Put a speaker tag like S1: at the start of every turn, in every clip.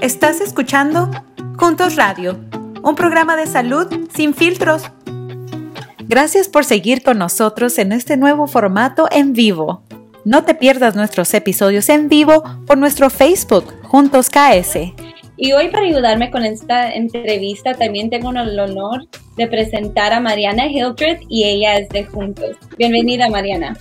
S1: Estás escuchando Juntos Radio, un programa de salud sin filtros. Gracias por seguir con nosotros en este nuevo formato en vivo. No te pierdas nuestros episodios en vivo por nuestro Facebook Juntos KS.
S2: Y hoy para ayudarme con esta entrevista también tengo el honor de presentar a Mariana Hildreth y ella es de Juntos. Bienvenida Mariana.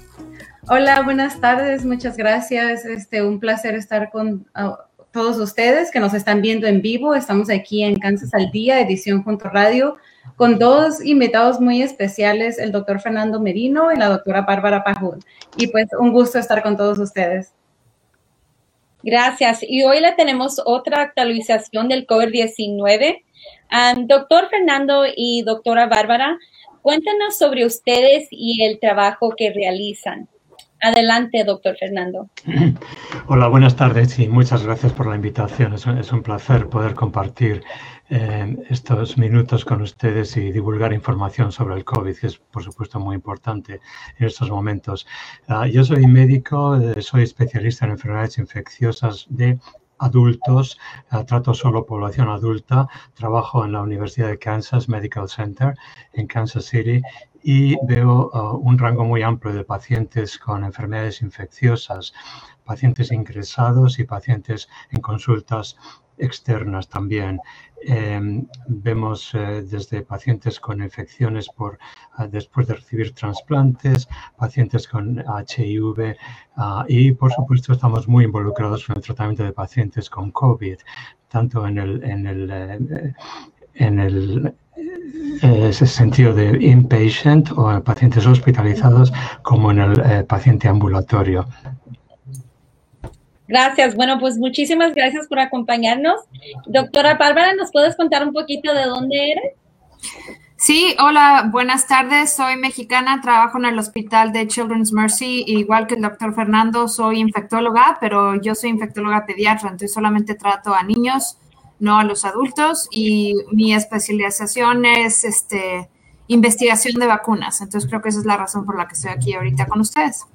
S3: Hola, buenas tardes, muchas gracias. Este, un placer estar con ah, todos ustedes que nos están viendo en vivo. Estamos aquí en Kansas al Día, edición Junto Radio, con dos invitados muy especiales, el doctor Fernando Merino y la doctora Bárbara Pajón. Y pues un gusto estar con todos ustedes.
S2: Gracias. Y hoy le tenemos otra actualización del COVID-19. doctor Fernando y doctora Bárbara, cuéntanos sobre ustedes y el trabajo que realizan. Adelante, doctor Fernando.
S4: Hola, buenas tardes y muchas gracias por la invitación. Es un, placer poder compartir eh, estos minutos con ustedes y divulgar información sobre el COVID, que es, por supuesto, muy importante en estos momentos. Ah, yo soy médico, eh, soy especialista en enfermedades infecciosas de adultos, ah, trato solo población adulta, trabajo en la Universidad de Kansas Medical Center en Kansas City y veo uh, un rango muy amplio de pacientes con enfermedades infecciosas, pacientes ingresados y pacientes en consultas externas también. Em, vemos eh, desde pacientes con infecciones por, uh, después de recibir trasplantes, pacientes con HIV uh, y por supuesto estamos muy involucrados en el tratamiento de pacientes con COVID, tanto en el, en el, eh, en el ese sentido de inpatient o en pacientes hospitalizados como en el eh, paciente ambulatorio.
S2: Gracias. Bueno, pues muchísimas gracias por acompañarnos. Doctora Bárbara, ¿nos puedes contar un poquito de dónde eres?
S5: Sí, hola, buenas tardes. Soy mexicana, trabajo en el hospital de Children's Mercy, igual que el doctor Fernando, soy infectóloga, pero yo soy infectóloga pediatra, entonces solamente trato a niños no a los adultos y mi especialización es este, investigación de vacunas. Entonces creo que esa es la razón por la que estoy aquí ahorita con ustedes.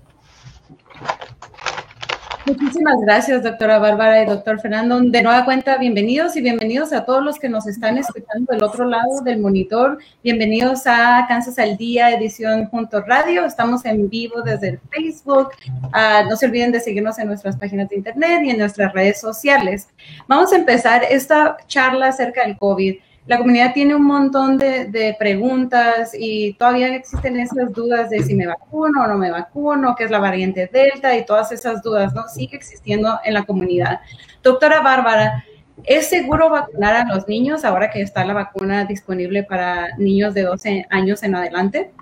S3: Muchísimas gracias, doctora Bárbara y doctor Fernando. De nueva cuenta, bienvenidos y bienvenidos a todos los que nos están escuchando del otro lado del monitor. Bienvenidos a Kansas al Día, edición Junto Radio. Estamos en vivo desde el Facebook. Ah, no se olviden de seguirnos en nuestras páginas de internet y en nuestras redes sociales. Vamos a empezar esta charla acerca del COVID la comunidad tiene un montón de, preguntas y todavía existen esas dudas de si me vacuno o no me vacuno, qué es la variante Delta y todas esas dudas, ¿no? Sigue existiendo en la comunidad. Doctora Bárbara, ¿es seguro vacunar a los niños ahora que está la vacuna disponible para niños de 12 años en adelante?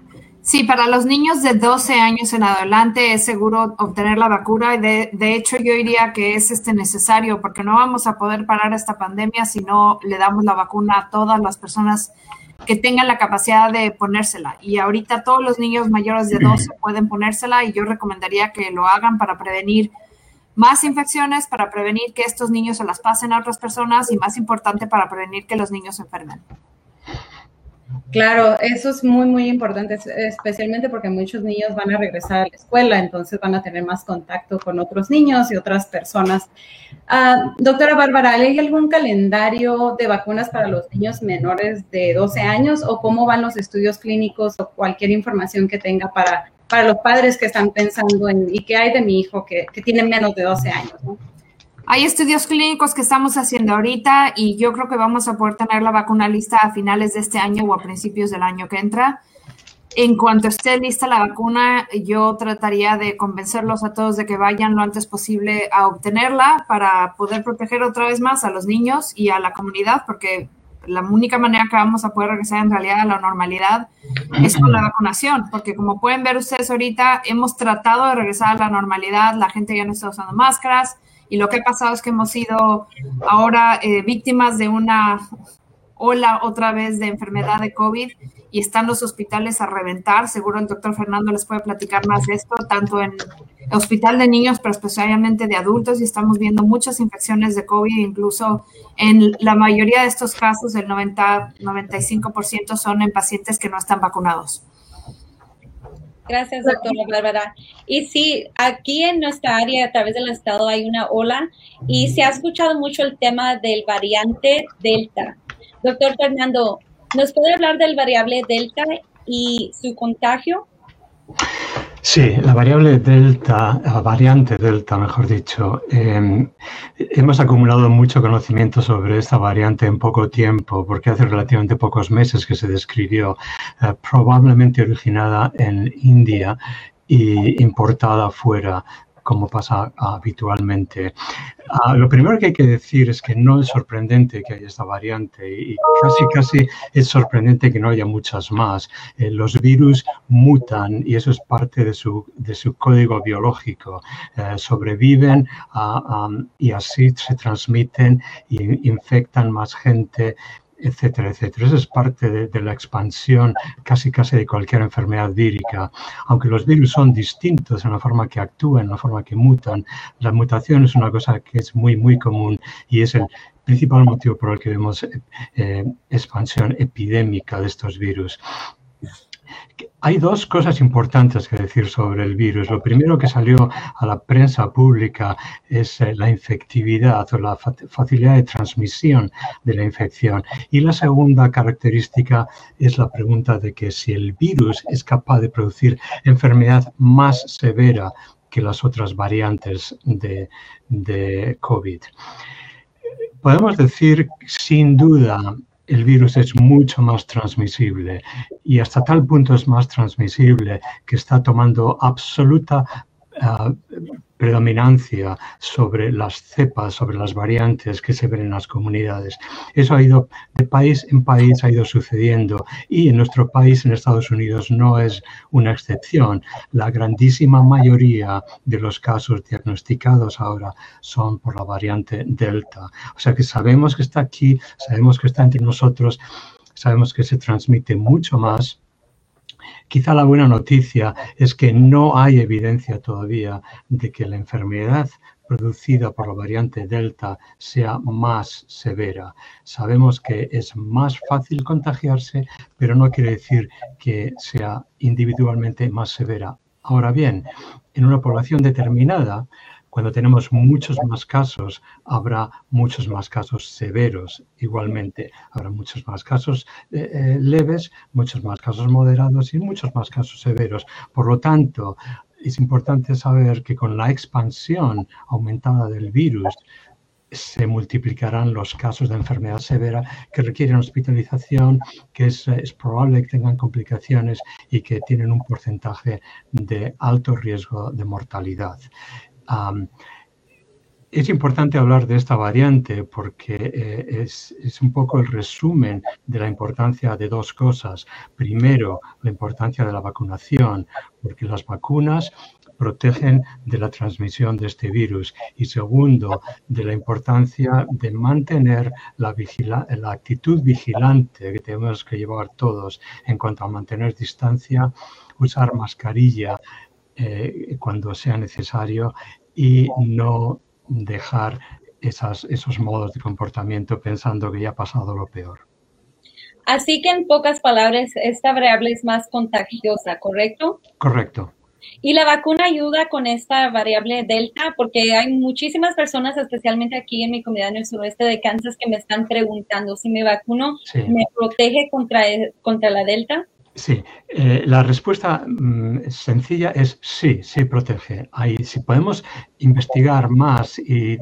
S5: Sí, para los niños de 12 años en adelante es seguro obtener la vacuna. De, de hecho, yo diría que es este necesario porque no vamos a poder parar esta pandemia si no le damos la vacuna a todas las personas que tengan la capacidad de ponérsela. Y ahorita todos los niños mayores de 12 pueden ponérsela y yo recomendaría que lo hagan para prevenir más infecciones, para prevenir que estos niños se las pasen a otras personas y más importante para prevenir que los niños se enfermen.
S3: Claro, eso es muy, muy importante, especialmente porque muchos niños van a regresar a la escuela, entonces van a tener más contacto con otros niños y otras personas. Ah, doctora Bárbara, ¿hay algún calendario de vacunas para los niños menores de 12 años o cómo van los estudios clínicos o cualquier información que tenga para, para los padres que están pensando en, ¿y qué hay de mi hijo que, que tiene menos de 12 años?
S5: Hay estudios clínicos que estamos haciendo ahorita y yo creo que vamos a poder tener la vacuna lista a finales de este año o a principios del año que entra. En cuanto esté lista la vacuna, yo trataría de convencerlos a todos de que vayan lo antes posible a obtenerla para poder proteger otra vez más a los niños y a la comunidad, porque la única manera que vamos a poder regresar en realidad a la normalidad es con la vacunación, porque como pueden ver ustedes ahorita, hemos tratado de regresar a la normalidad, la gente ya no está usando máscaras, y lo que ha pasado es que hemos sido ahora eh, víctimas de una ola otra vez de enfermedad de COVID y están los hospitales a reventar. Seguro el doctor Fernando les puede platicar más de esto, tanto en el hospital de niños, pero especialmente de adultos, y estamos viendo muchas infecciones de COVID, incluso en la mayoría de estos casos, el 90-95% son en pacientes que no están vacunados.
S2: Gracias, doctora Bárbara. Y sí, aquí en nuestra área, a través del estado, hay una ola y se ha escuchado mucho el tema del variante Delta. Doctor Fernando, ¿nos puede hablar del variable Delta y su contagio?
S4: Sí, la variable delta, la variante delta, mejor dicho, em, hemos acumulado mucho conocimiento sobre esta variante en poco tiempo, porque hace relativamente pocos meses que se describió, eh, probablemente originada en India y importada fuera como pasa habitualmente. Ah, lo primero que hay que decir es que no es sorprendente que haya esta variante y casi, casi es sorprendente que no haya muchas más. Eh, los virus mutan y eso es parte de su, de su código biológico. Eh, sobreviven ah, y así se transmiten e infectan más gente etcétera, etcétera. Eso es parte de, la expansión casi casi de cualquier enfermedad vírica. Aunque los virus son distintos en la forma que actúan, en la forma que mutan, la mutación es una cosa que es muy, muy común y es el principal motivo por el que vemos eh, expansión epidémica de estos virus. Hay dos cosas importantes que decir sobre el virus. Lo primero que salió a la prensa pública es eh, la infectividad o la facilidad de transmisión de la infección. Y la segunda característica es la pregunta de que si el virus es capaz de producir enfermedad más severa que las otras variantes de, de COVID. Podemos decir sin duda el virus es mucho más transmisible y hasta tal punto es más transmisible que está tomando absoluta predominancia sobre las cepas, sobre las variantes que se ven en las comunidades. Eso ha ido de país en país, ha ido sucediendo y en nuestro país, en Estados Unidos, no es una excepción. La grandísima mayoría de los casos diagnosticados ahora son por la variante Delta. O sea que sabemos que está aquí, sabemos que está entre nosotros, sabemos que se transmite mucho más Quizá la buena noticia es que no hay evidencia todavía de que la enfermedad producida por la variante Delta sea más severa. Sabemos que es más fácil contagiarse, pero no quiere decir que sea individualmente más severa. Ahora bien, en una población determinada, cuando tenemos muchos más casos, habrá muchos más casos severos. Igualmente, habrá muchos más casos eh, eh, leves, muchos más casos moderados y muchos más casos severos. Por lo tanto, es importante saber que con la expansión aumentada del virus, se multiplicarán los casos de enfermedad severa que requieren hospitalización, que es, es, probable que tengan complicaciones y que tienen un porcentaje de alto riesgo de mortalidad es importante hablar de esta variante porque eh, es, es, un poco el resumen de la importancia de dos cosas. Primero, la importancia de la vacunación, porque las vacunas protegen de la transmisión de este virus. Y segundo, de la importancia de mantener la, la actitud vigilante que tenemos que llevar todos en cuanto a mantener distancia, usar mascarilla, eh, cuando sea necesario y no dejar esas, esos modos de comportamiento pensando que ya ha pasado lo peor.
S2: Así que en pocas palabras, esta variable es más contagiosa, ¿correcto?
S4: Correcto.
S2: Y la vacuna ayuda con esta variable delta, porque hay muchísimas personas, especialmente aquí en mi comunidad en el suroeste de Kansas, que me están preguntando si me vacuno, ¿me protege contra, contra la delta?
S4: Sí, eh, la respuesta mm, sencilla es sí, sí protege. Ahí, si podemos investigar más y,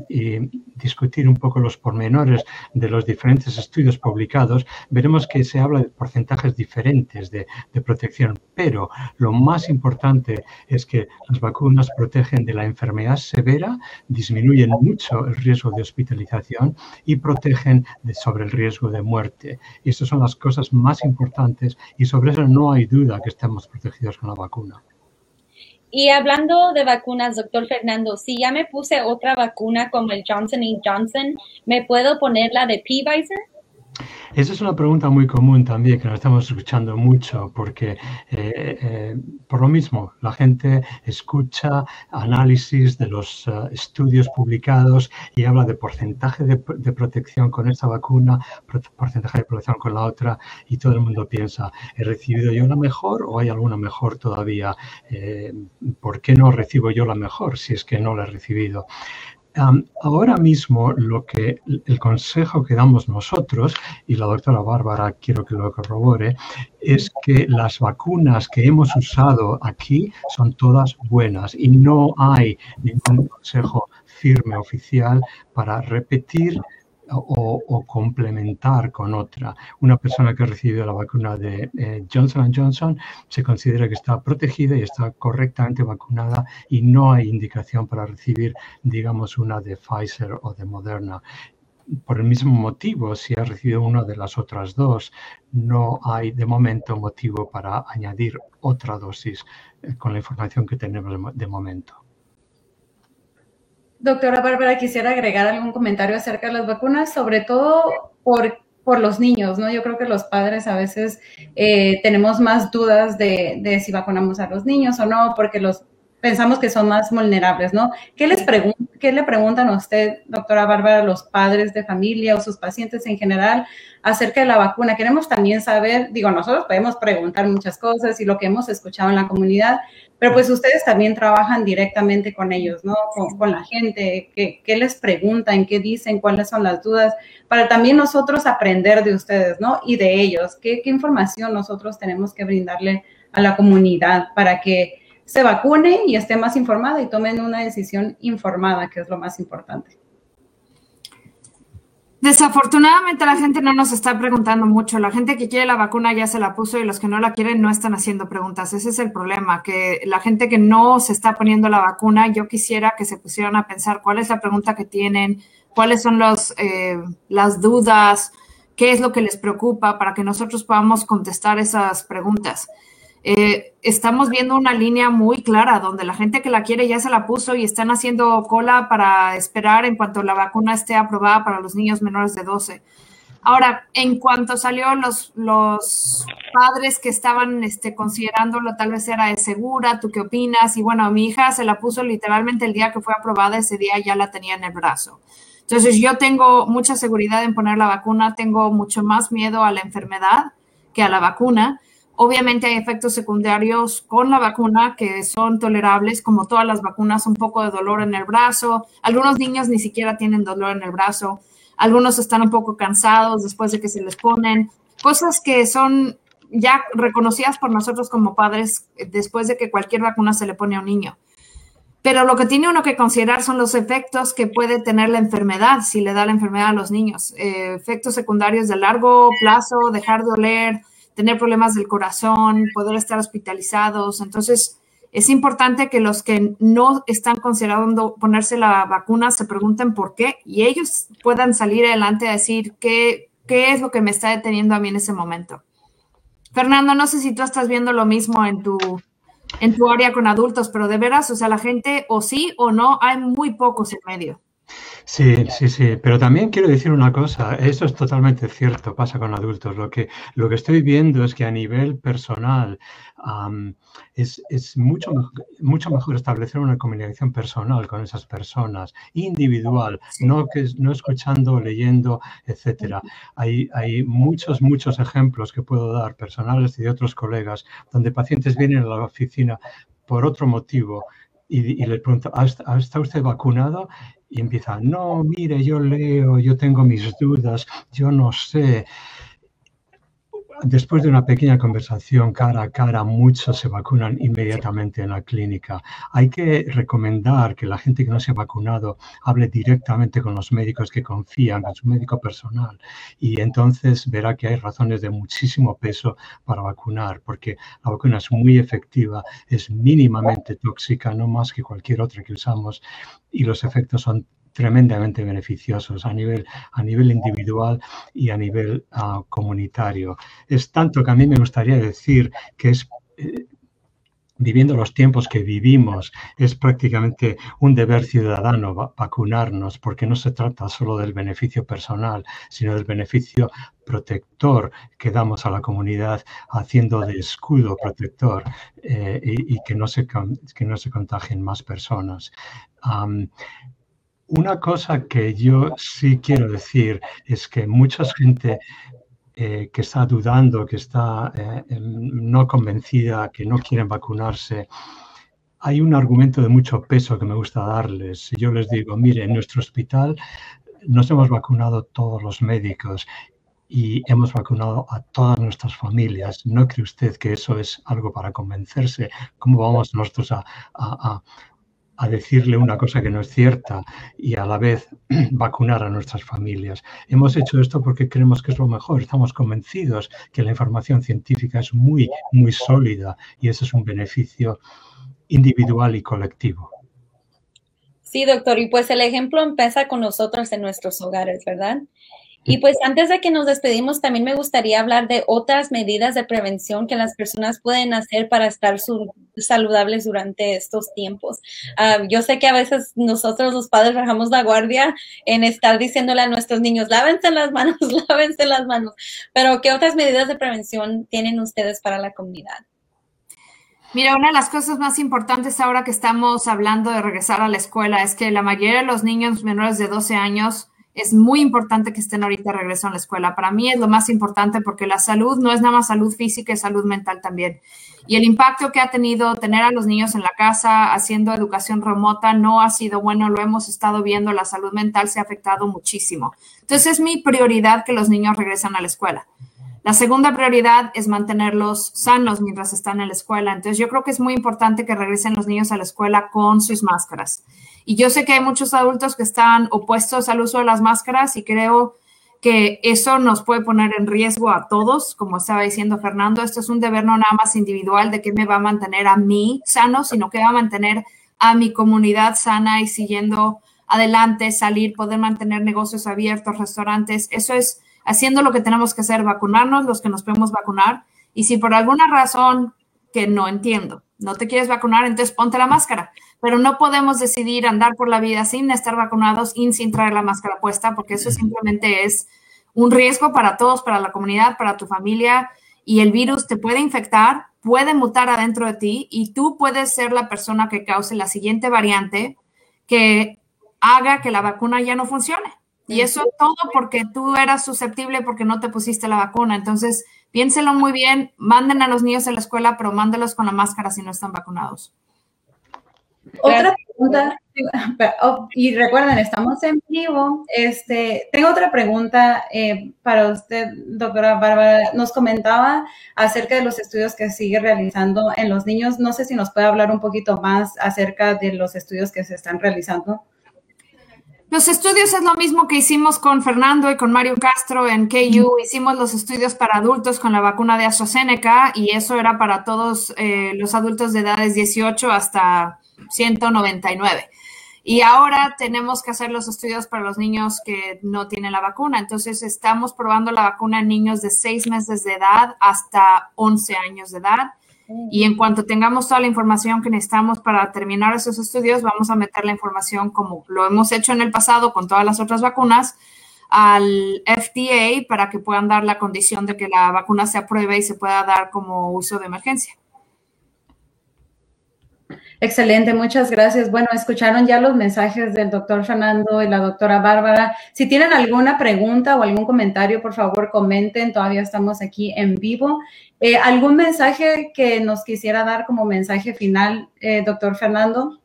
S4: discutir un poco los pormenores de los diferentes estudios publicados, veremos que se habla de porcentajes diferentes de, protección, pero lo más importante es que las vacunas protegen de la enfermedad severa, disminuyen mucho el riesgo de hospitalización y protegen sobre el riesgo de muerte. Y estas son las cosas más importantes y sobre eso no hay duda que estamos protegidos con la vacuna.
S2: Y hablando de vacunas, doctor Fernando, si ya me puse otra vacuna como el Johnson Johnson, ¿me puedo poner la de Pfizer?
S4: Esa es una pregunta muy común también que nos estamos escuchando mucho porque eh, eh, por lo mismo la gente escucha análisis de los eh, estudios publicados y habla de porcentaje de, protección con esta vacuna, porcentaje de protección con la otra y todo el mundo piensa, ¿he recibido yo la mejor o hay alguna mejor todavía? ¿Por qué no recibo yo la mejor si es que no la he recibido? Ahora mismo lo que el consejo que damos nosotros, y la doctora Bárbara quiero que lo corrobore, es que las vacunas que hemos usado aquí son todas buenas y no hay ningún consejo firme oficial para repetir o, complementar con otra. Una persona que ha recibido la vacuna de eh, Johnson Johnson se considera que está protegida y está correctamente vacunada y no hay indicación para recibir, digamos, una de Pfizer o de Moderna por el mismo motivo, si ha recibido una de las otras dos, no hay de momento motivo para añadir otra dosis eh, con la información que tenemos de momento.
S3: Doctora Bárbara, quisiera agregar algún comentario acerca de las vacunas, sobre todo por, por los niños, ¿no? Yo creo que los padres a veces eh, tenemos más dudas de, de, si vacunamos a los niños o no, porque los pensamos que son más vulnerables, ¿no? ¿Qué, les ¿Qué le preguntan a usted, doctora Bárbara, los padres de familia o sus pacientes en general acerca de la vacuna? Queremos también saber, digo, nosotros podemos preguntar muchas cosas y lo que hemos escuchado en la comunidad, pero pues ustedes también trabajan directamente con ellos, ¿no? Con, la gente, ¿qué, ¿qué, les preguntan? ¿Qué dicen? ¿Cuáles son las dudas? Para también nosotros aprender de ustedes, ¿no? Y de ellos. ¿Qué, qué información nosotros tenemos que brindarle a la comunidad para que se vacune y esté más informada y tomen una decisión informada, que es lo más importante.
S5: Desafortunadamente la gente no nos está preguntando mucho. La gente que quiere la vacuna ya se la puso y los que no la quieren no están haciendo preguntas. Ese es el problema, que la gente que no se está poniendo la vacuna, yo quisiera que se pusieran a pensar cuál es la pregunta que tienen, cuáles son eh, las dudas, qué es lo que les preocupa para que nosotros podamos contestar esas preguntas. Eh, estamos viendo una línea muy clara donde la gente que la quiere ya se la puso y están haciendo cola para esperar en cuanto la vacuna esté aprobada para los niños menores de 12. Ahora, en cuanto salió los, los padres que estaban este, considerándolo, tal vez era de segura, ¿tú qué opinas? Y bueno, mi hija se la puso literalmente el día que fue aprobada, ese día ya la tenía en el brazo. Entonces, yo tengo mucha seguridad en poner la vacuna, tengo mucho más miedo a la enfermedad que a la vacuna. Obviamente hay efectos secundarios con la vacuna que son tolerables, como todas las vacunas, un poco de dolor en el brazo. Algunos niños ni siquiera tienen dolor en el brazo. Algunos están un poco cansados después de que se les ponen. Cosas que son ya reconocidas por nosotros como padres después de que cualquier vacuna se le pone a un niño. Pero lo que tiene uno que considerar son los efectos que puede tener la enfermedad si le da la enfermedad a los niños. Eh, efectos secundarios de largo plazo, dejar de oler, tener problemas del corazón, poder estar hospitalizados. Entonces, es importante que los que no están considerando ponerse la vacuna se pregunten por qué y ellos puedan salir adelante a decir qué, qué es lo que me está deteniendo a mí en ese momento. Fernando, no sé si tú estás viendo lo mismo en tu, en tu área con adultos, pero de veras, o sea, la gente o sí o no, hay muy pocos en medio.
S4: Sí, sí, sí, pero también quiero decir una cosa, eso es totalmente cierto, pasa con adultos. Lo que, lo que estoy viendo es que a nivel personal es, es, mucho, mucho mejor establecer una comunicación personal con esas personas, individual, no, que, no escuchando, leyendo, etcétera. Hay, hay muchos, muchos ejemplos que puedo dar, personales y de otros colegas, donde pacientes vienen a la oficina por otro motivo y, y le pregunto, ¿está usted vacunado? Y empieza, no, mire, yo leo, yo tengo mis dudas, yo no sé después de una pequeña conversación cara a cara, muchos se vacunan inmediatamente en la clínica. Hay que recomendar que la gente que no se ha vacunado hable directamente con los médicos que confían, con su médico personal. Y entonces verá que hay razones de muchísimo peso para vacunar, porque la vacuna es muy efectiva, es mínimamente tóxica, no más que cualquier otra que usamos, y los efectos son tremendamente beneficiosos a nivel, a nivel individual y a nivel ah, comunitario. Es tanto que a mí me gustaría decir que es... Eh, viviendo los tiempos que vivimos, es prácticamente un deber ciudadano vacunarnos, porque no se trata solo del beneficio personal, sino del beneficio protector que damos a la comunidad, haciendo de escudo protector eh, y, que, no se, que no se contagien más personas. Una cosa que yo sí quiero decir es que mucha gente eh, que está dudando, que está eh, em, no convencida, que no quieren vacunarse, hay un argumento de mucho peso que me gusta darles. Yo les digo, mire, en nuestro hospital nos hemos vacunado todos los médicos y hemos vacunado a todas nuestras familias. ¿No cree usted que eso es algo para convencerse? ¿Cómo vamos nosotros a decirle una cosa que no es cierta y a la vez vacunar a nuestras familias. Hemos hecho esto porque creemos que es lo mejor. Estamos convencidos que la información científica es muy, muy sólida y ese es un beneficio individual y colectivo.
S2: Sí, doctor, y pues el ejemplo empieza con nosotros en nuestros hogares, ¿verdad? Y pues antes de que nos despedimos, también me gustaría hablar de otras medidas de prevención que las personas pueden hacer para estar saludables durante estos tiempos. Ah, yo sé que a veces nosotros los padres bajamos la guardia en estar diciéndole a nuestros niños, lávense las manos, lávense las manos, pero ¿qué otras medidas de prevención tienen ustedes para la comunidad?
S5: Mira, una de las cosas más importantes ahora que estamos hablando de regresar a la escuela es que la mayoría de los niños menores de 12 años es muy importante que estén ahorita de regreso a la escuela. Para mí es lo más importante porque la salud no es nada más salud física, es salud mental también. Y el impacto que ha tenido tener a los niños en la casa haciendo educación remota no ha sido bueno, lo hemos estado viendo, la salud mental se ha afectado muchísimo. Entonces es mi prioridad que los niños regresen a la escuela. La segunda prioridad es mantenerlos sanos mientras están en la escuela. Entonces yo creo que es muy importante que regresen los niños a la escuela con sus máscaras. Y yo sé que hay muchos adultos que están opuestos al uso de las máscaras y creo que eso nos puede poner en riesgo a todos, como estaba diciendo Fernando, esto es un deber no nada más individual de que me va a mantener a mí sano, sino que va a mantener a mi comunidad sana y siguiendo adelante, salir, poder mantener negocios abiertos, restaurantes, eso es haciendo lo que tenemos que hacer, vacunarnos los que nos podemos vacunar. Y si por alguna razón que no entiendo, no te quieres vacunar, entonces ponte la máscara pero no podemos decidir andar por la vida sin estar vacunados y sin traer la máscara puesta, porque eso simplemente es un riesgo para todos, para la comunidad, para tu familia, y el virus te puede infectar, puede mutar adentro de ti y tú puedes ser la persona que cause la siguiente variante que haga que la vacuna ya no funcione. Y eso todo porque tú eras susceptible porque no te pusiste la vacuna. Entonces, piénselo muy bien, manden a los niños a la escuela, pero mándelos con la máscara si no están vacunados.
S3: Otra pregunta, oh, y recuerden, estamos en vivo. Este, tengo otra pregunta eh, para usted, doctora Bárbara. Nos comentaba acerca de los estudios que sigue realizando en los niños. No sé si nos puede hablar un poquito más acerca de los estudios que se están realizando.
S5: Los estudios es lo mismo que hicimos con Fernando y con Mario Castro en KU. Hicimos los estudios para adultos con la vacuna de AstraZeneca y eso era para todos eh, los adultos de edades 18 hasta 199. Y ahora tenemos que hacer los estudios para los niños que no tienen la vacuna. Entonces estamos probando la vacuna en niños de 6 meses de edad hasta 11 años de edad. Y en cuanto tengamos toda la información que necesitamos para terminar esos estudios, vamos a meter la información como lo hemos hecho en el pasado con todas las otras vacunas al FDA para que puedan dar la condición de que la vacuna se apruebe y se pueda dar como uso de emergencia.
S3: Excelente, muchas gracias. Bueno, escucharon ya los mensajes del doctor Fernando y la doctora Bárbara. Si tienen alguna pregunta o algún comentario, por favor, comenten. Todavía estamos aquí en vivo. Eh, ¿Algún mensaje que nos quisiera dar como mensaje final, eh, doctor Fernando?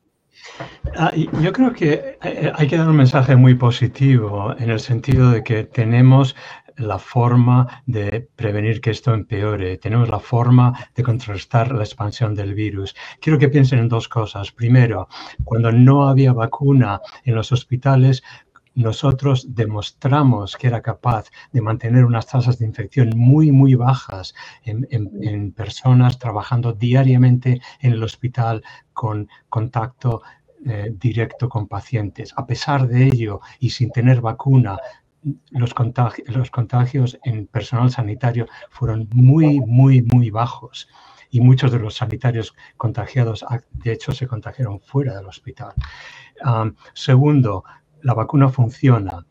S4: Ah, yo creo que eh, hay que dar un mensaje muy positivo en el sentido de que tenemos la forma de prevenir que esto empeore, tenemos la forma de contrarrestar la expansión del virus. Quiero que piensen en dos cosas. Primero, cuando no había vacuna en los hospitales, nosotros demostramos que era capaz de mantener unas tasas de infección muy, muy bajas en, personas trabajando diariamente en el hospital con contacto eh, directo con pacientes. A pesar de ello y sin tener vacuna, los los contagios en personal sanitario fueron muy, muy, muy bajos. y muchos de los sanitarios contagiados, ah, de hecho, se contagiaron fuera del hospital. segundo, la vacuna funciona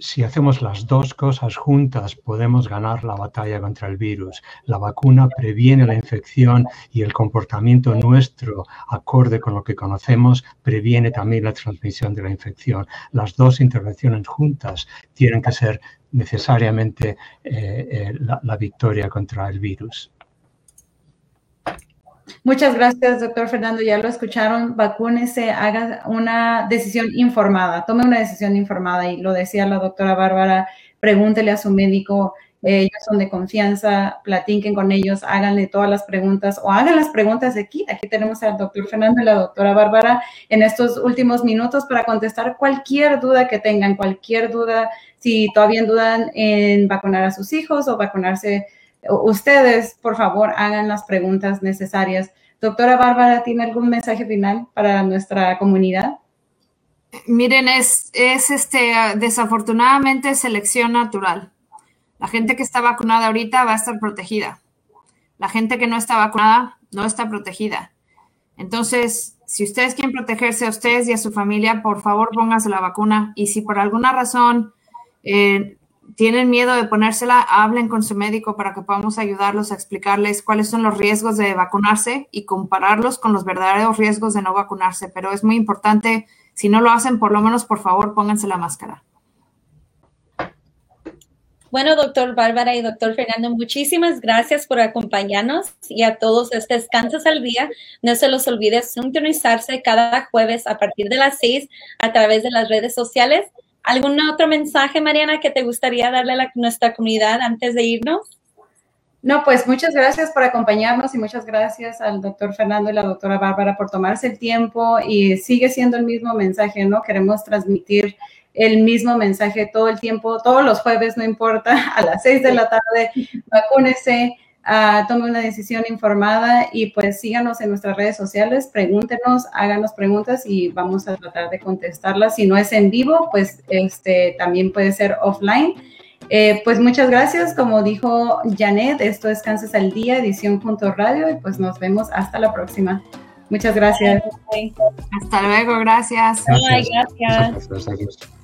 S4: si hacemos las dos cosas juntas, podemos ganar la batalla contra el virus. La vacuna previene la infección y el comportamiento nuestro, acorde con lo que conocemos, previene también la transmisión de la infección. Las dos intervenciones juntas tienen que ser necesariamente eh, eh, la victoria contra el virus.
S3: Muchas gracias, doctor Fernando. Ya lo escucharon. Vacúnese, haga una decisión informada. Tome una decisión informada. Y lo decía la doctora Bárbara, pregúntele a su médico. ellos son de confianza, platiquen con ellos, háganle todas las preguntas o hagan las preguntas de aquí. Aquí tenemos al doctor Fernando y la doctora Bárbara en estos últimos minutos para contestar cualquier duda que tengan, cualquier duda, si todavía dudan en vacunar a sus hijos o vacunarse ustedes, por favor, hagan las preguntas necesarias. Doctora Bárbara, ¿tiene algún mensaje final para nuestra comunidad?
S5: Miren, es, es este, desafortunadamente selección natural. La gente que está vacunada ahorita va a estar protegida. La gente que no está vacunada no está protegida. Entonces, si ustedes quieren protegerse a ustedes y a su familia, por favor pónganse la vacuna. Y si por alguna razón eh, tienen miedo de ponérsela, hablen con su médico para que podamos ayudarlos a explicarles cuáles son los riesgos de vacunarse y compararlos con los verdaderos riesgos de no vacunarse. Pero es muy importante, si no lo hacen, por lo menos por favor pónganse la máscara.
S2: Bueno, doctor Bárbara y doctor Fernando, muchísimas gracias por acompañarnos y a todos este descansos al día. No se los olvide sintonizarse cada jueves a partir de las seis a través de las redes sociales ¿Algún otro mensaje, Mariana, que te gustaría darle a nuestra comunidad antes de irnos?
S3: No, pues muchas gracias por acompañarnos y muchas gracias al doctor Fernando y la doctora Bárbara por tomarse el tiempo y sigue siendo el mismo mensaje, ¿no? Queremos transmitir el mismo mensaje todo el tiempo, todos los jueves, no importa, a las seis de la tarde, vacúnese, tome una decisión informada y pues síganos en nuestras redes sociales, pregúntenos, háganos preguntas y vamos a tratar de contestarlas. Si no es en vivo, pues este también puede ser offline. Eh, pues muchas gracias, como dijo Janet, esto es Kansas al Día, edición punto radio y pues nos vemos hasta la próxima. Muchas gracias.
S5: Hasta luego, gracias.
S2: gracias.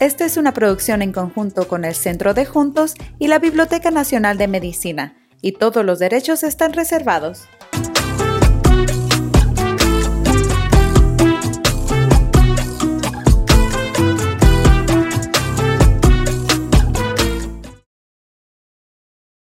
S1: Esta es una producción en conjunto con el Centro de Juntos y la Biblioteca Nacional de Medicina, y todos los derechos están reservados.